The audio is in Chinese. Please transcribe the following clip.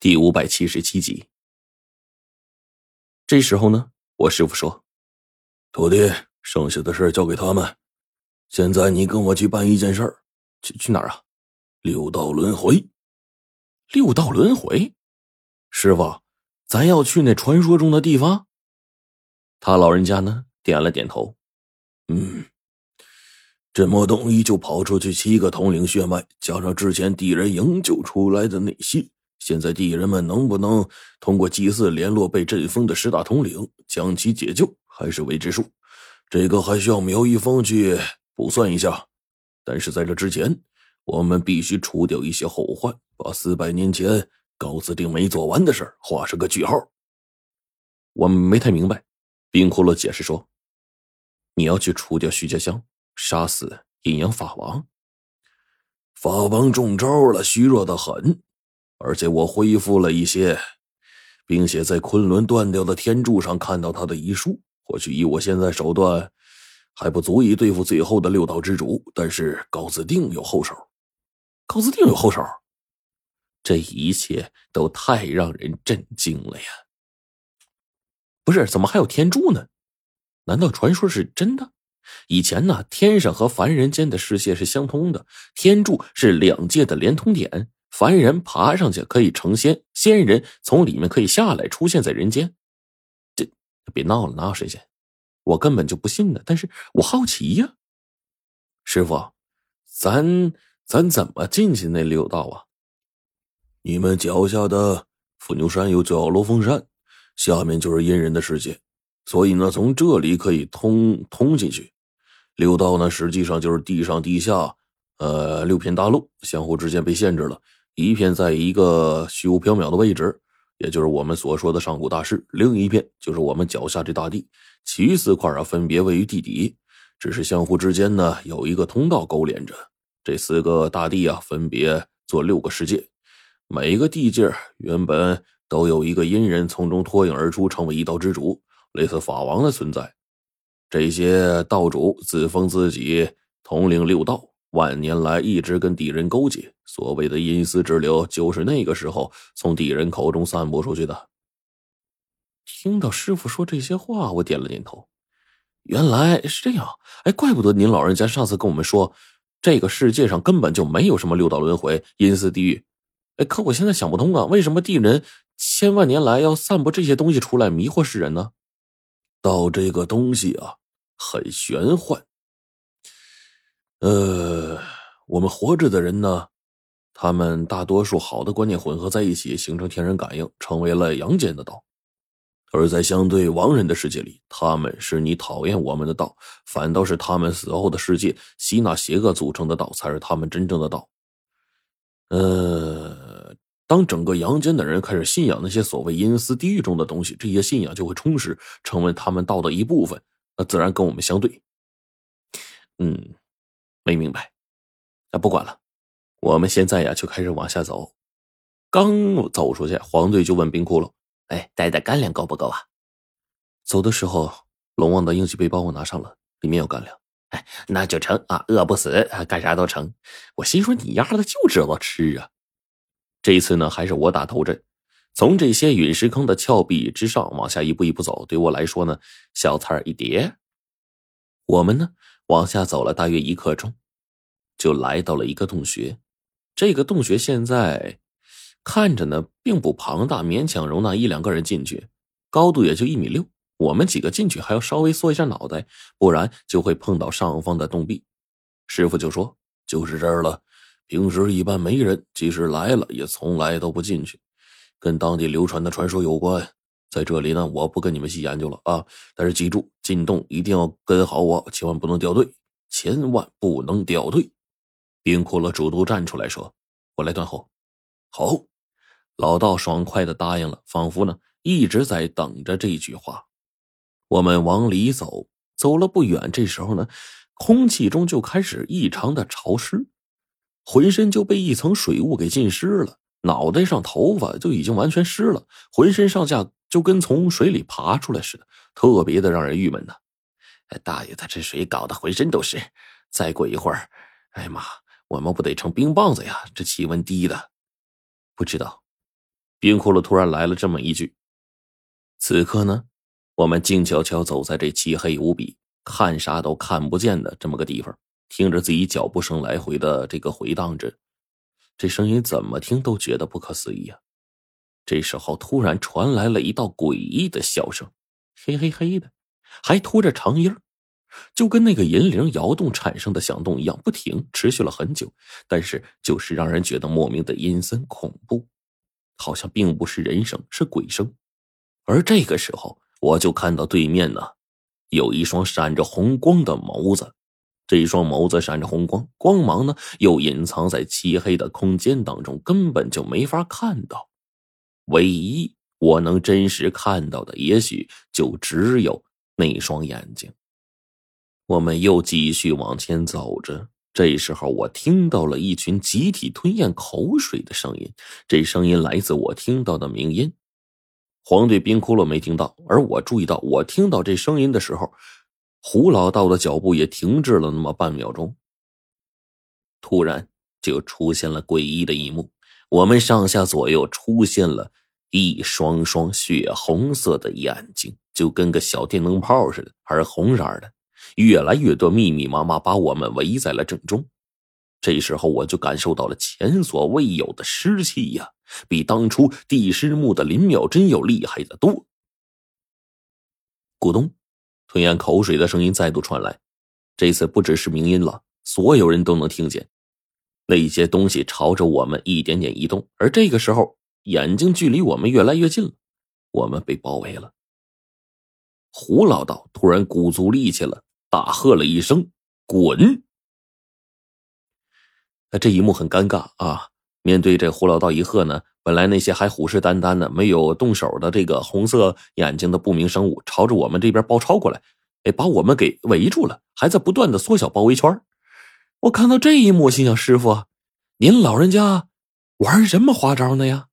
第五百七十七集。这时候呢，我师傅说：“徒弟，剩下的事交给他们。现在你跟我去办一件事儿，去去哪儿啊？六道轮回。六道轮回，师傅，咱要去那传说中的地方。”他老人家呢，点了点头。嗯，这么东西就跑出去七个统领血脉，加上之前敌人营救出来的那些。现在敌人们能不能通过祭祀联络被阵封的十大统领，将其解救，还是未知数。这个还需要苗一峰去卜算一下。但是在这之前，我们必须除掉一些后患，把四百年前高子定没做完的事画上个句号。我没太明白，冰骷髅解释说：“你要去除掉徐家香，杀死阴阳法王。法王中招了，虚弱的很。”而且我恢复了一些，并且在昆仑断掉的天柱上看到他的遗书。或许以我现在手段，还不足以对付最后的六道之主，但是高子定有后手。高子定有后手，这一切都太让人震惊了呀！不是，怎么还有天柱呢？难道传说是真的？以前呢，天上和凡人间的世界是相通的，天柱是两界的连通点。凡人爬上去可以成仙，仙人从里面可以下来，出现在人间。这别闹了，哪有神仙？我根本就不信呢。但是我好奇呀，师傅，咱咱怎么进去那六道啊？你们脚下的伏牛山有叫罗峰山，下面就是阴人的世界，所以呢，从这里可以通通进去。六道呢，实际上就是地上地下，呃，六片大陆相互之间被限制了。一片在一个虚无缥缈的位置，也就是我们所说的上古大势；另一片就是我们脚下这大地，其余四块啊分别位于地底，只是相互之间呢有一个通道勾连着。这四个大地啊分别做六个世界，每一个地界原本都有一个阴人从中脱颖而出，成为一道之主，类似法王的存在。这些道主自封自己统领六道。万年来一直跟敌人勾结，所谓的阴司之流就是那个时候从敌人口中散播出去的。听到师傅说这些话，我点了点头。原来是这样，哎，怪不得您老人家上次跟我们说，这个世界上根本就没有什么六道轮回、阴司地狱。哎，可我现在想不通啊，为什么地人千万年来要散播这些东西出来迷惑世人呢？道这个东西啊，很玄幻。呃，我们活着的人呢，他们大多数好的观念混合在一起，形成天然感应，成为了阳间的道；而在相对亡人的世界里，他们是你讨厌我们的道，反倒是他们死后的世界吸纳邪恶组成的道，才是他们真正的道。呃，当整个阳间的人开始信仰那些所谓阴司地狱中的东西，这些信仰就会充实，成为他们道的一部分，那自然跟我们相对。嗯。没明白，那不管了，我们现在呀就开始往下走。刚走出去，黄队就问冰窟窿：“哎，带的干粮够不够啊？”走的时候，龙王的应急背包我拿上了，里面有干粮。哎，那就成啊，饿不死，干啥都成。我心说你丫的就知道吃啊！这一次呢，还是我打头阵，从这些陨石坑的峭壁之上往下一步一步走，对我来说呢，小菜一碟。我们呢？往下走了大约一刻钟，就来到了一个洞穴。这个洞穴现在看着呢，并不庞大，勉强容纳一两个人进去，高度也就一米六。我们几个进去还要稍微缩一下脑袋，不然就会碰到上方的洞壁。师傅就说：“就是这儿了，平时一般没人，即使来了也从来都不进去，跟当地流传的传说有关。”在这里呢，我不跟你们细研究了啊！但是记住，进洞一定要跟好我，千万不能掉队，千万不能掉队。冰骷髅主动站出来说：“我来断后。”好，老道爽快的答应了，仿佛呢一直在等着这句话。我们往里走，走了不远，这时候呢，空气中就开始异常的潮湿，浑身就被一层水雾给浸湿了。脑袋上头发就已经完全湿了，浑身上下就跟从水里爬出来似的，特别的让人郁闷呢。哎，大爷的，这水搞得浑身都是。再过一会儿，哎妈，我们不得成冰棒子呀！这气温低的，不知道。冰窟窿突然来了这么一句。此刻呢，我们静悄悄走在这漆黑无比、看啥都看不见的这么个地方，听着自己脚步声来回的这个回荡着，这声音怎么听都觉得不可思议啊！这时候突然传来了一道诡异的笑声，嘿嘿嘿的，还拖着长音就跟那个银铃摇动产生的响动一样，不停，持续了很久，但是就是让人觉得莫名的阴森恐怖，好像并不是人声，是鬼声。而这个时候，我就看到对面呢，有一双闪着红光的眸子，这一双眸子闪着红光，光芒呢又隐藏在漆黑的空间当中，根本就没法看到。唯一我能真实看到的，也许就只有那双眼睛。我们又继续往前走着，这时候我听到了一群集体吞咽口水的声音，这声音来自我听到的鸣音。黄队冰窟窿没听到，而我注意到，我听到这声音的时候，胡老道的脚步也停滞了那么半秒钟。突然就出现了诡异的一幕，我们上下左右出现了一双双血红色的眼睛，就跟个小电灯泡似的，还红色的，越来越多，密密麻麻，把我们围在了正中。这时候我就感受到了前所未有的湿气呀，比当初地师墓的林妙真要厉害的多。咕咚，吞咽口水的声音再度传来，这次不只是鸣音了，所有人都能听见。那些东西朝着我们一点点移动，而这个时候，眼睛距离我们越来越近了，我们被包围了。胡老道突然鼓足力气了，大喝了一声：“滚！”那这一幕很尴尬啊！面对这胡老道一喝呢，本来那些还虎视眈眈的、没有动手的这个红色眼睛的不明生物，朝着我们这边包抄过来，哎，把我们给围住了，还在不断的缩小包围圈。我看到这一幕，心想：师傅，您老人家玩什么花招呢呀？